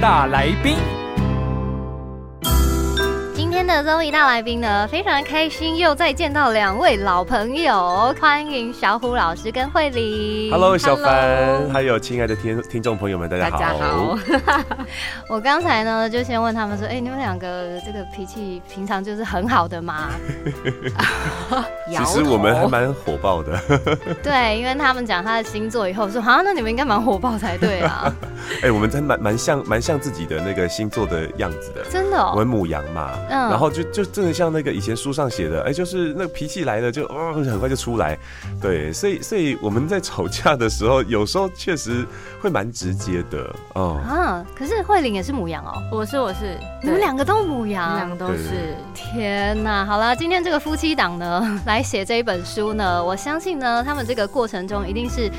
大来宾，今天的 Zoe 大来宾呢，非常开心，又再见到两位老朋友，欢迎小虎老师跟慧玲。Hello，小凡，还有亲爱的听听众朋友们，大家好。大家好。我刚才呢，就先问他们说，哎、你们两个这个脾气平常就是很好的吗？其实我们还蛮火爆的。对，因为他们讲他的星座以后，说，好，那你们应该蛮火爆才对啊，哎、我们真蛮蛮像蛮像自己的那个星座的样子的。真的、哦。我们母羊嘛，嗯然后就就真的像那个以前书上写的，哎、就是那个脾气来了就哦很快就出来，对，所以所以我们在吵架的时候，有时候确实会蛮直接的，哦、啊，可是慧玲也是母羊哦，我是我是，你们两个都母对我们两个。都是。天呐，好了，今天这个夫妻档呢，来写这一本书呢，我相信呢，他们这个过程中一定是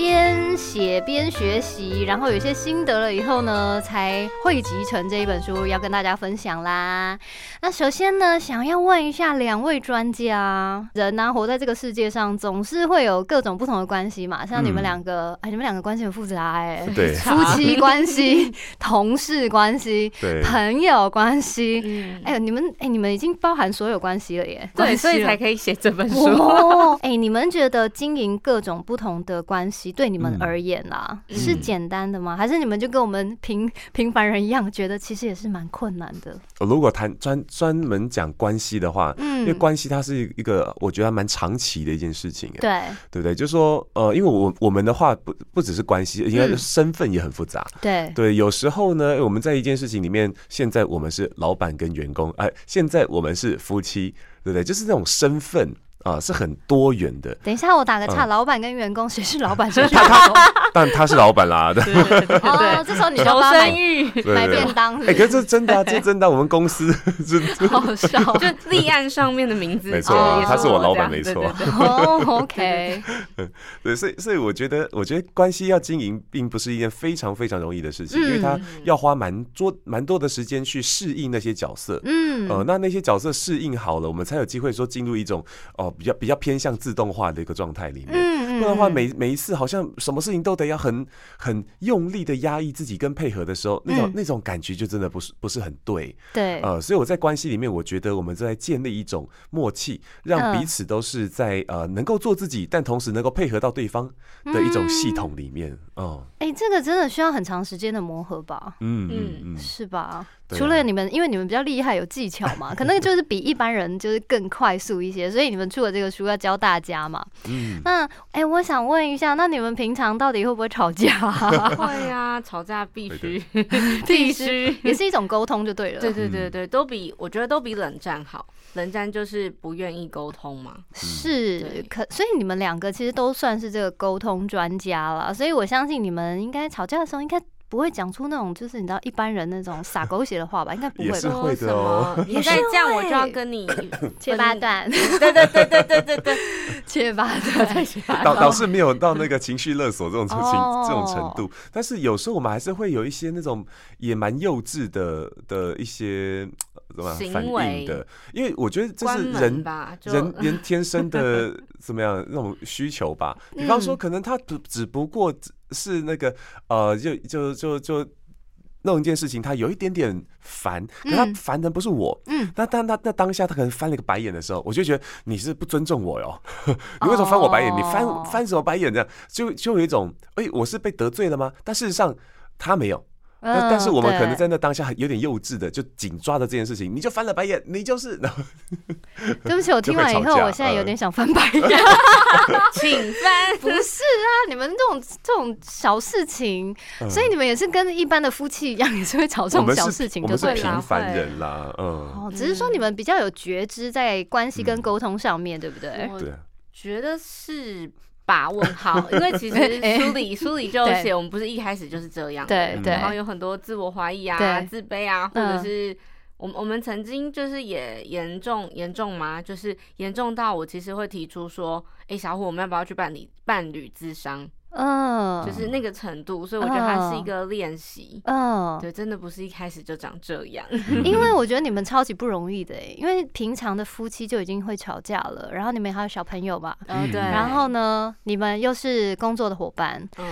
边写边学习，然后有一些心得了以后呢，才汇集成这一本书，要跟大家分享啦。那首先呢，想要问一下两位专家，人呢、活在这个世界上，总是会有各种不同的关系嘛，像你们嗯两个，哎，你们两个关系很复杂哎、对夫妻关系、同事关系、对，朋友关系。嗯，哎、你们哎、你们已经包含所有关系了耶。对，所以才。可以写这本书。哦，哎、你们觉得经营各种不同的关系，对你们嗯而言啦，嗯是简单的吗？还是你们就跟我们平 平凡人一样，觉得其实也是蛮困难的？如果谈专专门讲关系的话，因为嗯，关系它是一个我觉得还蛮长期的一件事情，哎对对不对？就说呃，因为我我们的话不不只是关系，应该是嗯身份也很复杂。对对，有时候呢，我们在一件事情里面，现在我们是老板跟员工，哎、现在我们是夫妻，对不对？就是那种身份啊、是很多元的。等一下，我打个岔，嗯。老板跟员工谁是老板，谁是员工？但他是老板啦，对哦，这时候你就求帮生欲，对。买便当哎、是，可是这真的、啊，这真的啊、我们公司 是好笑。就立案上面的名字，没错啊他是我老板没错，OK，对，所以所以我觉得，我觉得关系要经营，并不是一件非常非常容易的事情，嗯。因为他要花蛮多蛮多的时间去适应那些角色。嗯，呃，那那些角色适应好了，我们才有机会说进入一种哦、比较比较偏向自动化的一个状态里面。嗯不然的话，每每一次好像什么事情都得要很很用力的压抑自己跟配合的时候，那种、嗯那种感觉就真的不是不是很对。对，呃，所以我在关系里面，我觉得我们正在建立一种默契，让嗯彼此都是在呃能够做自己，但同时能够配合到对方的一种系统里面。哦，哎、这个真的需要很长时间的磨合吧？嗯嗯，是吧？除了你们，因为你们比较厉害，有技巧嘛，可能就是比一般人就是更快速一些，所以你们出了这个书要教大家嘛。嗯，那哎、我想问一下，那你们平常到底会不会吵架、会呀，吵架必须 必须，也是一种沟通就对了。对对对对，都比我觉得都比冷战好。冷战就是不愿意沟通嘛。是，可所以你们两个其实都算是这个沟通专家了，所以我相信你们应该吵架的时候应该不会讲出那种就是你知道一般人那种撒狗血的话吧？应该不也会吧？是会的说哦。什么？你再这样，我就要跟你切八段，对对对对对对对，切八段，导导是没有到那个情绪勒索这种情哦。这种程度，但是有时候我们还是会有一些那种也蛮幼稚的的一些呃怎么样反应的，因为我觉得这是人吧，人 人天生的怎么样那种需求吧。比方说，嗯可能他只只不过是那个呃，就就就就。弄一件事情，他有一点点烦，可他嗯烦的不是我，嗯，那当他那当下他可能翻了个白眼的时候，我就觉得你是不尊重我哟，你为什么翻我白眼？你翻哦翻什么白眼？这样就就有一种，哎、我是被得罪了吗？但事实上他没有，但但是我们可能嗯在那当下有点幼稚的，就紧抓着这件事情，你就翻了白眼，你就是，对 对不起，我听完以后，我现在有嗯点想翻白眼。请翻。不是啊，你们这种这种小事情，所以你们也是跟一般的夫妻一样，也是会吵这种小事情，我们是就对了。平凡人啦，嗯，哦，只是说你们比较有觉知在关系跟沟通上面，对不对？我对啊，觉得是吧？问号，因为其实 哎书里书里就写，我们不是一开始就是这样，对对然后有很多自我怀疑啊、自卑啊，或者嗯是。我们我们曾经就是也严重严重吗？就是严重到我其实会提出说，哎、小虎，我们要不要去办理伴侣咨商？嗯，就是那个程度，所以我觉得它是一个练习。嗯，对，真的不是一开始就长这样。因为我觉得你们超级不容易的欸因为平常的夫妻就已经会吵架了，然后你们还有小朋友嘛，嗯，对。然后呢，你们又是工作的伙伴，嗯，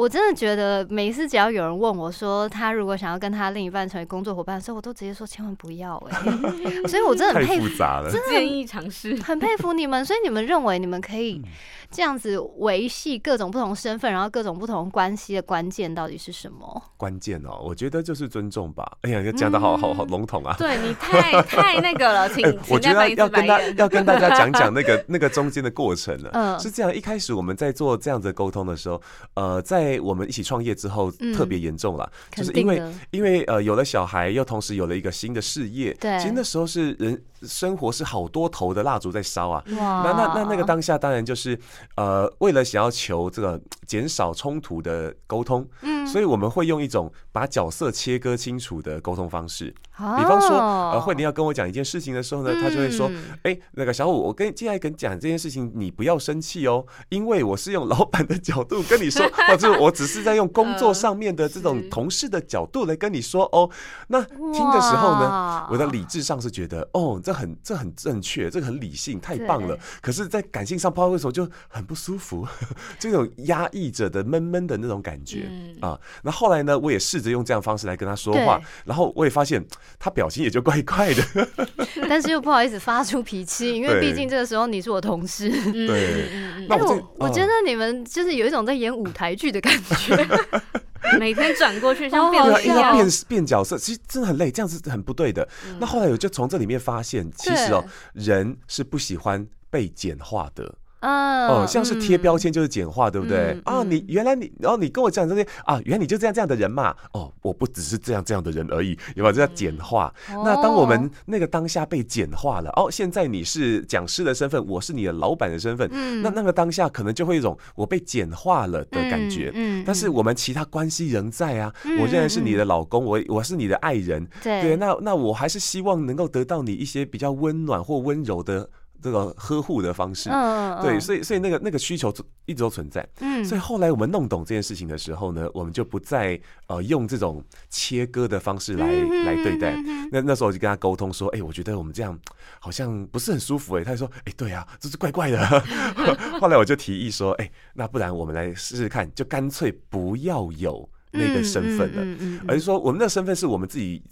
我真的觉得每一次只要有人问我说他如果想要跟他另一半成为工作伙伴的时候，我都直接说千万不要哎、所以我真的很太佩服，复杂了。建议尝试。很佩服你们。所以你们认为你们可嗯以这样子维系各种不同身份，然后各种不同关系的关键到底是什么？关键哦，我觉得就是尊重吧。哎呀，讲的好好好笼统啊。对你太太那个了，请哎，我觉得要跟大。要跟大家 讲讲那个那个中间的过程了。嗯是这样，一开始我们在做这样子沟通的时候，呃，在我们一起创业之后嗯，特别严重了，就是因为，因为呃有了小孩，又同时有了一个新的事业。对其实那时候是人生活是好多头的蜡烛在烧啊。哇那那那那个当下当然就是，呃，为了想要求这个减少冲突的沟通，嗯所以我们会用一种把角色切割清楚的沟通方式。比比方说，呃，慧玲要跟我讲一件事情的时候呢，她就会说，嗯哎、那个小五，我跟接下来跟你讲这件事情，你不要生气哦，因为我是用老板的角度跟你说，或者我只是在用工作上面的这种同事的角度来跟你说哦。那听的时候呢，我的理智上是觉得，哦，这很这很正确，这个很理性，太棒了。可是，在感性上，不知道为什么就很不舒服，这种压抑着的闷闷的那种感觉。嗯啊，那后来呢，我也试着用这样方式来跟他说话，然后我也发现他表情也就怪怪的。但是又不好意思发出脾气，因为毕竟这个时候你是我同事。嗯对那我这我我觉得你们就是有一种在演舞台剧的感觉。嗯，每天转过去像变变。变角色，其实真的很累，这样子很不对的。嗯那后来我就从这里面发现，其实哦，人是不喜欢被简化的。嗯，哦，像是贴标签，就是简化，对不对嗯？啊，嗯你原来你，然后你跟我讲这些啊，原来你就这样这样的人嘛。哦，我不只是这样这样的人而已，有没有？这叫简化。那当我们那个当下被简化了，哦，现在你是讲师的身份，我是你的老板的身份，嗯那那个当下可能就会一种我被简化了的感觉。嗯但是我们其他关系仍在啊，嗯我仍然是你的老公，我我是你的爱人，对对，那那我还是希望能够得到你一些比较温暖或温柔的这个呵护的方式。嗯对，所以所以那个那个需求一直都存在。嗯所以后来我们弄懂这件事情的时候呢，我们就不再呃用这种切割的方式来嗯来对待。那那时候我就跟他沟通说，哎、我觉得我们这样好像不是很舒服哎、他就说，哎、对啊，这是怪怪的。后来我就提议说，哎、那不然我们来试试看，就干脆不要有那个身份了。嗯嗯而是说，我们的身份是我们自己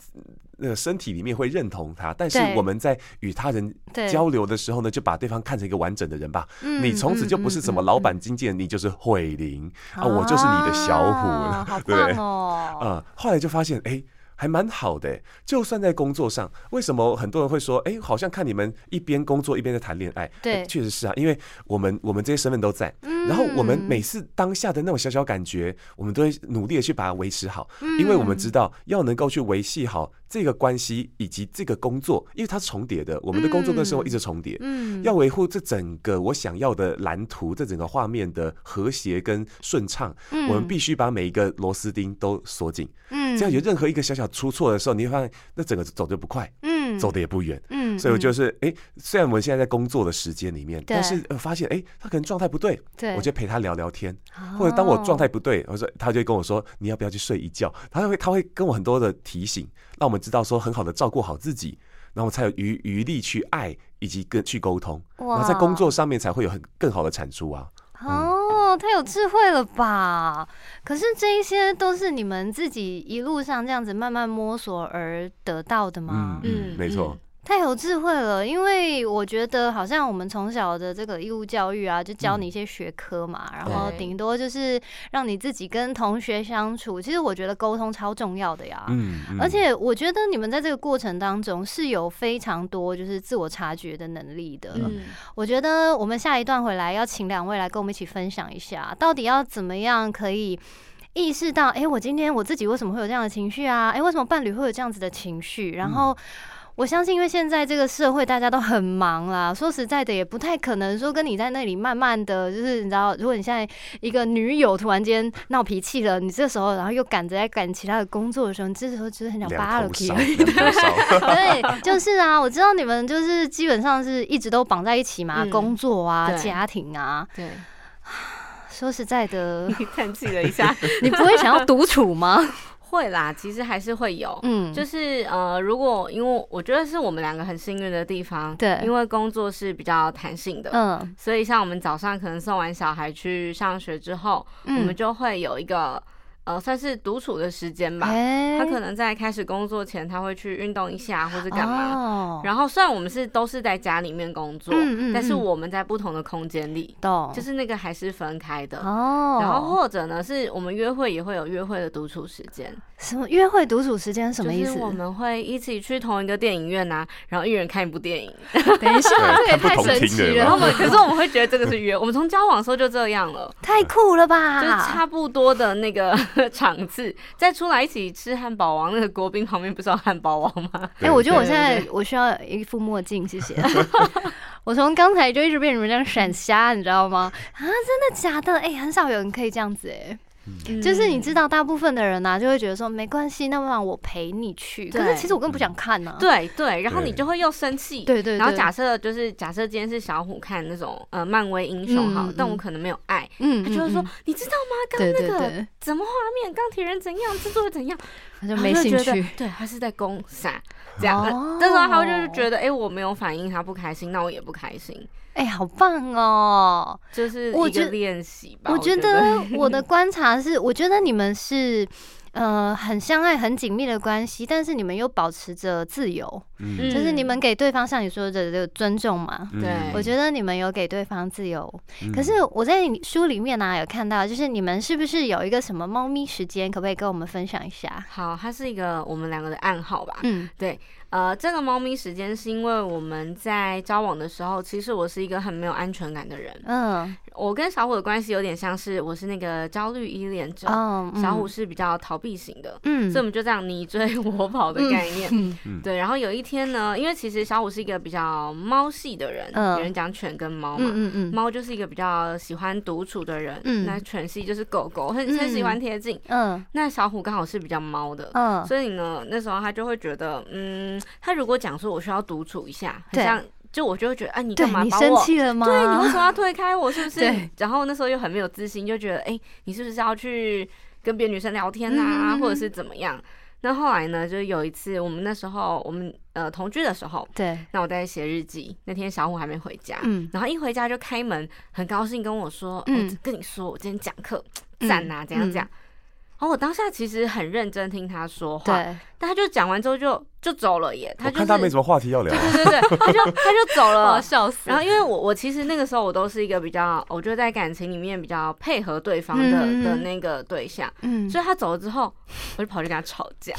那个身体里面会认同他，但是我们在与他人交流的时候呢，就把对方看成一个完整的人吧。嗯你从此就不是什么老板、经纪人，你就是慧玲啊，我就是你的小虎，对不对棒？哦！啊，后来就发现，哎。还蛮好的欸，就算在工作上，为什么很多人会说，哎、好像看你们一边工作一边在谈恋爱？对。哎确实是啊，因为我们我们这些身份都在，然后我们嗯每次当下的那种小小感觉，我们都会努力的去把它维持好，嗯。因为我们知道要能够去维系好这个关系以及这个工作，因为它是重叠的，我们的工作跟生活一直重叠，嗯。要维护这整个我想要的蓝图，这整个画面的和谐跟顺畅，我们必须把每一个螺丝钉都锁紧。嗯只要有任何一个小小出错的时候，你会发现那整个走就不快，嗯走得也不远。嗯所以我就是，哎、虽然我们现在在工作的时间里面，但是呃发现，哎、他可能状态不对，对我就陪他聊聊天，或者当我状态不对，我说他就会跟我说，你要不要去睡一觉？他会他会跟我很多的提醒，让我们知道说很好的照顾好自己，然后才有余余力去爱以及跟去沟通，然后在工作上面才会有很更好的产出啊。哦，太有智慧了吧！可是这一些都是你们自己一路上这样子慢慢摸索而得到的吗？嗯，没错。太有智慧了，因为我觉得好像我们从小的这个义务教育啊，就教你一些学科嘛，然后顶多就是让你自己跟同学相处。其实我觉得沟通超重要的呀。嗯，嗯而且我觉得你们在这个过程当中是有非常多就是自我察觉的能力的。嗯，我觉得我们下一段回来要请两位来跟我们一起分享一下，到底要怎么样可以意识到，哎、我今天我自己为什么会有这样的情绪啊？哎、为什么伴侣会有这样子的情绪？然后我相信，因为现在这个社会大家都很忙啦，说实在的，也不太可能说跟你在那里慢慢的就是你知道，如果你现在一个女友突然间闹脾气了，你这时候然后又赶着在赶其他的工作的时候，你这时候就是很想扒了两头烧，而已。两头烧。对，就是啊，我知道你们就是基本上是一直都绑在一起嘛，嗯工作啊、家庭啊。对，说实在的，叹气了一下，你不会想要独处吗？会啦，其实还是会有。嗯，就是呃，如果因为我觉得是我们两个很幸运的地方，对因为工作是比较弹性的，嗯所以像我们早上可能送完小孩去上学之后，我们嗯，就会有一个呃算是独处的时间吧。哎他可能在开始工作前，他会去运动一下，或者干嘛。哦，然后虽然我们是都是在家里面工作，嗯嗯但是嗯我们在不同的空间里，就是那个还是分开的。哦，然后或者呢，是我们约会也会有约会的独处时间，什么约会独处时间什么意思？就是我们会一起去同一个电影院呐、然后一人看一部电影。等一下，这也太神奇了，然后我们，可是我们会觉得这个是约，我们从交往的时候就这样了。太酷了吧？就是差不多的那个场次，再出来一起吃汉堡王，那个国宾旁边不是有汉堡王吗？哎、我觉得我现在我需要一副墨镜，谢谢。我从刚才就一直被你们这样闪瞎，你知道吗？啊，真的假的？哎、很少有人可以这样子哎、就是你知道。大部分的人呢、就会觉得说没关系，那不然我陪你去。可是其实我根本不想看呢、对对，然后你就会又生气，对对对，然后假设就是假设今天是小虎看那种呃漫威英雄好，嗯嗯但我可能没有爱，嗯，他就会说嗯你知道吗？刚那个怎么画面钢铁人怎样，制作人怎样，他就没兴趣。对，他是在攻杀这样。哦那时候他就是觉得，哎，我没有反应，他不开心，那我也不开心，哎、好棒哦！就是我觉一个练习吧。我觉觉得我的 观察是，我觉得你们是呃很相爱、很紧密的关系，但是你们又保持着自由，嗯就是你们给对方像你说的这个尊重嘛。嗯对我觉得你们有给对方自由，嗯可是我在书里面呢、有看到，就是你们是不是有一个什么猫咪时间，可不可以跟我们分享一下？好，它是一个我们两个的暗号吧。嗯对呃，这个猫咪时间是因为我们在交往的时候，其实我是一个很没有安全感的人。嗯我跟小虎的关系有点像是我是那个焦虑依恋者，哦，嗯小虎是比较逃避型的。嗯所以我们就这样你追我跑的概念，嗯对。然后有一天呢，因为其实小虎是一个比较猫系的人，嗯有人讲犬跟猫嘛，嗯嗯嗯猫就是一个比较喜欢独处的人，嗯那犬系就是狗狗，很很喜欢贴近。嗯那小虎刚好是比较猫的，嗯所以呢，那时候他就会觉得，嗯，他如果讲说我需要独处一下，很像，就我就会觉得，哎、你干嘛你生把我？气了吗？对，你为什么要推开我？是不是 对？然后那时候又很没有自信，就觉得，哎、你是不是要去跟别的女生聊天啊，或者是怎么样？那后来呢，就是有一次，我们那时候我们呃同居的时候，对，那我在写日记，那天小虎还没回家，嗯然后一回家就开门，很高兴跟我说，嗯我跟你说，我今天讲课嗯赞啊，怎样怎样。然后我当下其实很认真听他说话，对，但他就讲完之后就就走了耶，他就是我看他没什么话题要聊啊。对对对，他就 他就走了。笑死然后因为我我其实那个时候我都是一个比较，我觉得在感情里面比较配合对方的、嗯的那个对象，嗯所以他走了之后，我就跑去跟他吵架，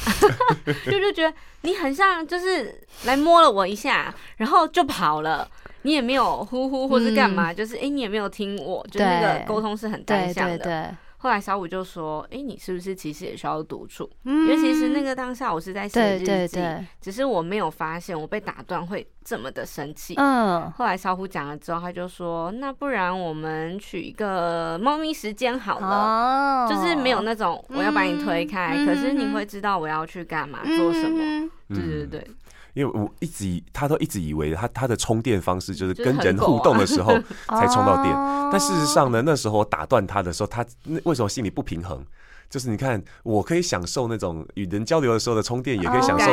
就就觉得你很像就是来摸了我一下，然后就跑了。你也没有呼呼或是干嘛，就是哎、诶你也没有听我，就是那个沟通是很单对向的。对对，后来小五就说：“哎、你是不是其实也需要独处？因因为其实那个当下我是在写日记，只是我没有发现我被打断会这么的生气。嗯，后来小虎讲了之后，他就说：“那不然我们取一个猫咪时间好了，哦就是没有那种我要把你推开，嗯可是你嗯会知道我要去干嘛、做什么。嗯对对对，因为我一直以他都一直以为他他的充电方式就是跟人互动的时候 才充到电，哦但事实上呢，那时候我打断他的时候，他那为什么心里不平衡？就是你看，我可以享受那种与人交流的时候的充电，也可以享受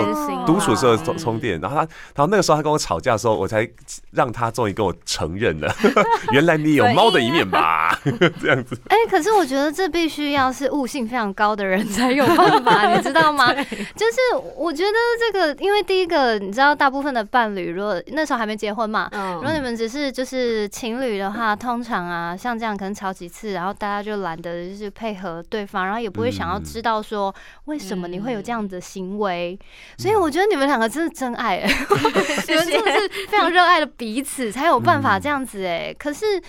独处的时候的充电。然后他，然后那个时候他跟我吵架的时候，我才让他终于跟我承认了，原来你有猫的一面吧？这样子。哎、可是我觉得这必须要是悟性非常高的人才有办法，你知道吗？就是我觉得这个，因为第一个，你知道，大部分的伴侣，如果那时候还没结婚嘛，如果你嗯，们只是就是情侣的话，通常啊，像这样可能吵几次，然后大家就懒得就是配合对方，然后也不会想要嗯知道说为什么你会有这样的行为。嗯所以我觉得你们两个真是真爱、欸，你们真的是非常热爱的彼此，才有办法这样子哎、可是。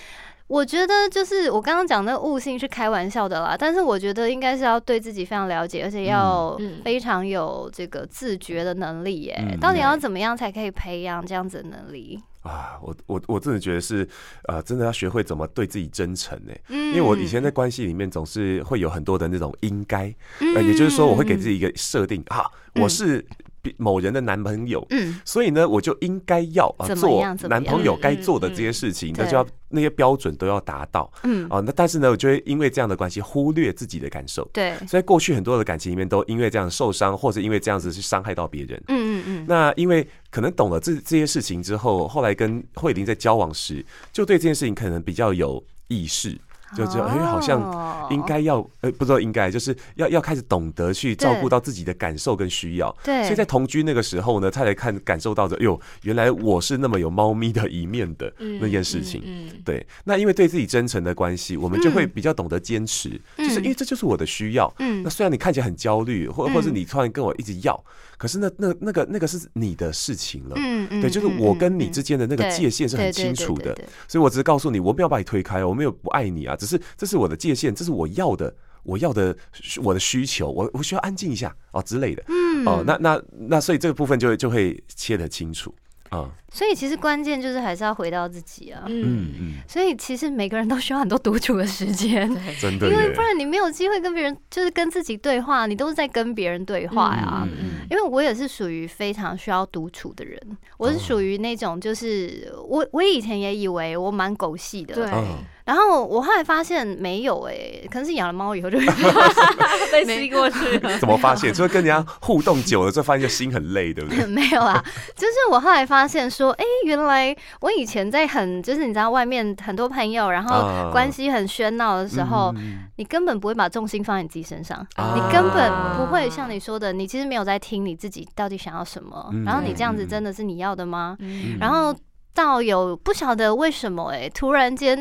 我觉得就是我刚刚讲那个悟性是开玩笑的啦，但是我觉得应该是要对自己非常了解，而且要非常有这个自觉的能力耶。嗯到底要怎么样才可以培养这样子的能力？啊，我我我真的觉得是，呃，真的要学会怎么对自己真诚呢。嗯因为我以前在关系里面总是会有很多的那种应该，嗯呃，也就是说我会给自己一个设定啊，嗯我是比某人的男朋友，嗯。所以呢，我就应该要啊做男朋友嗯该做的这些事情，那就要那些标准都要达到。嗯，啊。那但是呢，我就会因为这样的关系忽略自己的感受，对，所以过去很多的感情里面都因为这样受伤，或者因为这样子去伤害到别人。嗯嗯嗯，那因为可能懂了这这些事情之后，后来跟慧玲在交往时，就对这件事情可能比较有意识，就觉得哎、好像哦。应该要呃不知道应该就是要要开始懂得去照顾到自己的感受跟需要。对，所以在同居那个时候呢，他才看感受到的，哟，原来我是那么有猫咪的一面的嗯那件事情。嗯嗯。对，那因为对自己真诚的关系，我们就会比较懂得坚持，就是嗯因为这就是我的需要。嗯。那虽然你看起来很焦虑，或嗯。或者你突然跟我一直要，可是那那那个那个是你的事情了。嗯嗯对，就是嗯我跟你嗯之间的那个界限是很清楚的。所以我只是告诉你，我没有把你推开，我没有不爱你啊，只是这是我的界限，这是我要的，我要的我的需求，我我需要安静一下哦之类的。嗯。哦，那那那所以这个部分就会就会切得清楚啊。所以其实关键就是还是要回到自己啊。嗯。嗯，嗯，所以其实每个人都需要很多独处的时间，真的因为不。然你没有机会跟别人，就是跟自己对话，你都是在跟别人对话呀。嗯嗯因为我也是属于非常需要独处的人，我是哦。属于那种就是我我以前也以为我蛮狗系的，对，嗯然后我后来发现没有哎、可能是养了猫以后就 被吸过去了。怎么发现？就是跟人家互动久了之后，发现就心很累，对不对？没有啊，就是我后来发现说，哎、原来我以前在很就是你知道外面很多朋友，然后啊关系很喧闹的时候，嗯你根本不会把重心放在你自己身上，啊你根本不会像你说的，你其实没有在听你自己到底想要什么，嗯然后你这样子嗯真的是你要的吗？嗯然后到有不晓得为什么哎、突然间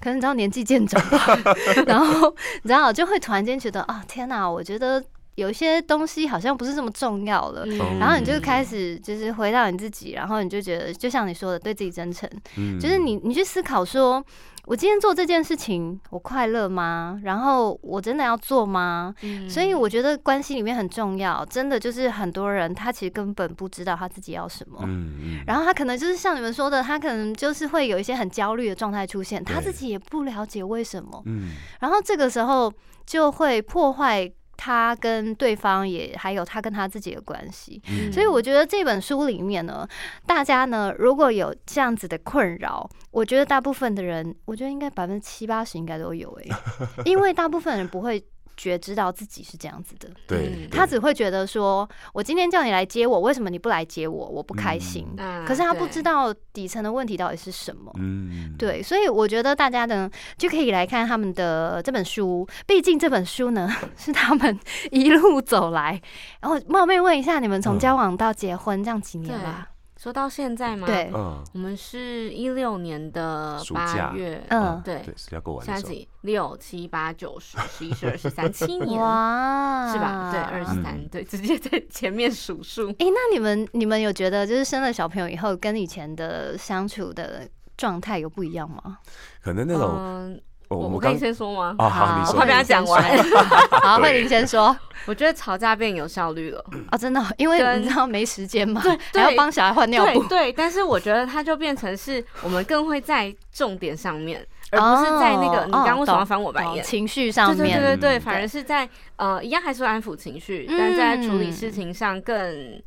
可能你知道年纪渐长吧，然后你知道就会突然间觉得啊天哪，我觉得有一些东西好像不是这么重要了。嗯然后你就开始就是回到你自己，然后你就觉得，就像你说的，对自己真诚，嗯就是你你去思考说，我今天做这件事情，我快乐吗？然后我真的要做吗？嗯所以我觉得关系里面很重要，真的就是很多人他其实根本不知道他自己要什么。嗯嗯然后他可能就是像你们说的，他可能就是会有一些很焦虑的状态出现，他自己也不了解为什么，嗯然后这个时候就会破坏他跟对方也还有他跟他自己的关系。嗯所以我觉得这本书里面呢，大家呢如果有这样子的困扰，我觉得大部分的人，我觉得应该百分之七八十应该都有诶、因为大部分人不会觉知道自己是这样子的。对嗯，他只会觉得说，我今天叫你来接我，为什么你不来接我？我不开心。啊可是他不知道底层的问题到底是什么。嗯，对，所以我觉得大家呢就可以来看他们的这本书，毕竟这本书呢 是他们一路走来。然后冒昧问一下，你们从嗯交往到结婚这样几年啦？说到现在吗？对，嗯，我们是一六年的八月，嗯。对对，是要过完六七八九十十一十二十三七年，哇，是吧？对，二十三。嗯，对，直接在前面数数。哎、那你们你们有觉得就是生了小朋友以后，跟以前的相处的状态有不一样吗？可能那种我们我我可以先说吗？啊，好，你好说我怕被他讲完。好，慧玲先说我觉得吵架变有效率了。啊，真的哦，因为跟你知道没时间嘛，对 还要帮小孩换尿布，对对，但是我觉得它就变成是我们更会在重点上面，而不是在那个哦你刚刚为什么翻我白眼？情绪上对对面，对对对，嗯反而是在呃，一样还是安抚情绪，嗯但在处理事情上更，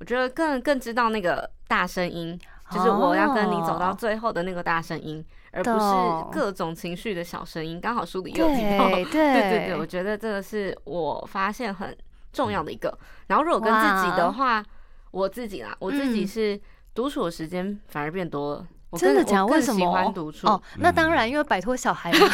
我觉得更更知道那个大声音，就是我要跟你走到哦最后的那个大声音，而不是各种情绪的小声音。刚好书里也有提到，对对对我觉得这个是我发现很重要的一个。然后如果跟自己的话，我自己啦，我自己嗯是独处的时间反而变多了。我真的更我更喜假的为什么欢独处？哦，那当嗯然，因为摆脱小孩嘛，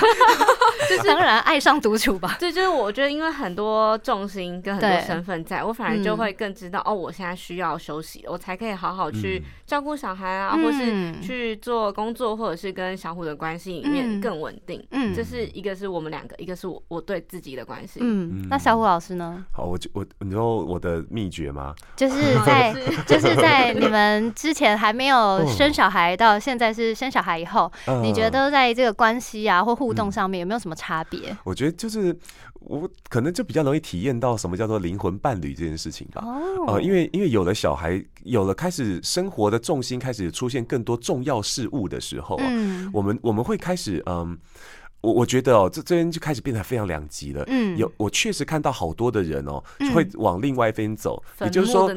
当然爱上独处吧。对，就是我觉得，因为很多重心跟很多身份在，我反而就嗯会更知道、哦，我现在需要休息，我才可以好好去嗯照顾小孩啊，或是嗯去做工作，或者是跟小虎的关系里面嗯更稳定。嗯这是一个是我们两个，一个是我我对自己的关系。嗯，那小虎老师呢？好，我就我你说我的秘诀吗？就是 在 就是在你们之前还没有生小孩，到现在是生小孩以后，嗯你觉得在这个关系啊或互动上面有没有什么差别？我觉得就是我可能就比较容易体验到什么叫做灵魂伴侣这件事情吧。哦呃，因为因为有了小孩，有了开始生活的重心开始出现更多重要事物的时候啊，嗯我们我们会开始嗯。我我觉得哦，这这边就开始变得非常两极了。嗯。有我确实看到好多的人哦，就会往另外一边走，也就是说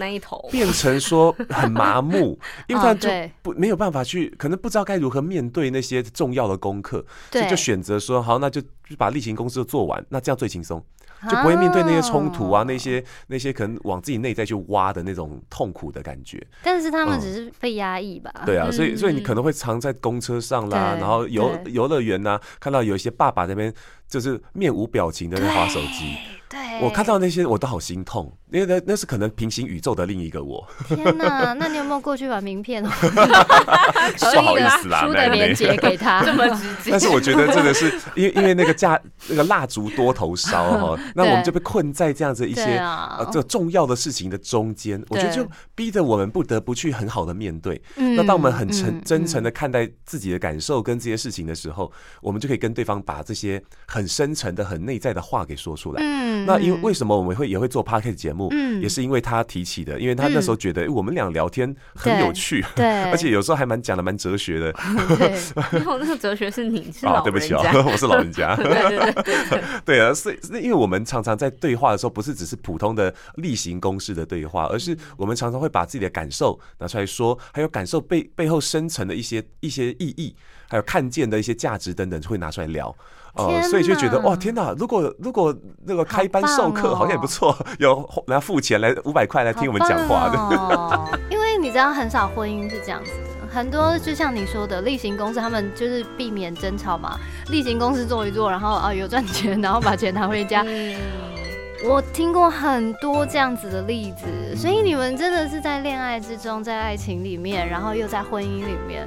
变成说很麻木，因为他就不没有办法去，可能不知道该如何面对那些重要的功课，所以对。就选择说好，那就就是把例行公事都做完，那这样最轻松，就不会面对那些冲突啊，哦那些那些可能往自己内在去挖的那种痛苦的感觉。但是他们嗯只是被压抑吧？对啊，所以所以你嗯可能会常在公车上啦，对然后游游乐园呐，看到有一些爸爸那边就是面无表情的在划手机。对，我看到那些我都好心痛，因为那那是可能平行宇宙的另一个我。天哪，那你有没有过去把名片 不好意思啦书的连接给他？这么直接。但是我觉得真的是，因为因为那个架那个蜡烛多头烧哈，那我们就被困在这样子一些呃这重要的事情的中间，我觉得就逼着我们不得不去很好的面对。嗯那当我们很诚嗯真诚的看待自己的感受跟这些事情的时候，我们就可以跟对方把这些很深沉的、很内在的话给说出来。嗯那因为为什么我们会也会做 p o d c a s t 节目，嗯也是因为他提起的，因为他那时候觉得诶我们俩聊天很有趣，对，而且有时候还蛮讲的蛮哲学的 对，因为我那个哲学是你是啊，老对不起啊我是老人家。对对对对对，对啊，所以是因为我们常常在对话的时候，不是只是普通的例行公事的对话，而是我们常常会把自己的感受拿出来说，还有感受背背后深层的一些一些意义，还有看见的一些价值等等，会拿出来聊。哦、所以就觉得哪哇，天哪！如果如果那个开班授课，好像也不错，有来付钱来五百块来听我们讲话的。哦 因为你知道，很少婚姻是这样子的，很多就像你说的例行公事，他们就是避免争吵嘛，例行公事做一做，然后啊有赚钱，然后把钱拿回家。嗯，我听过很多这样子的例子，所以你们真的是在恋爱之中，在爱情里面，然后又在婚姻里面。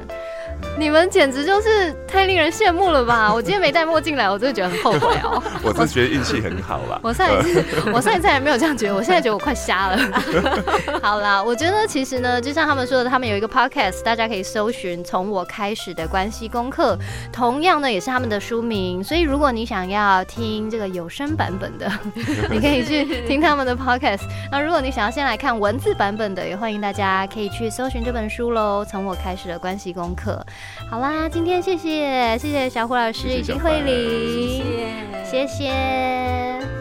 你们简直就是太令人羡慕了吧！我今天没戴墨镜来，我真的觉得很后悔哦。我是觉得运气很好啦。我上一次，我上一次还没有这样觉得，我现在觉得我快瞎了。好啦，我觉得其实呢，就像他们说的，他们有一个 podcast，大家可以搜寻“从我开始的关系功课”，同样呢也是他们的书名。所以如果你想要听这个有声版本的，你可以去听他们的 podcast。那如果你想要先来看文字版本的，也欢迎大家可以去搜寻这本书喽，《从我开始的关系功课》。好啦，今天谢谢谢谢小虎老师以及慧玲，谢谢。谢谢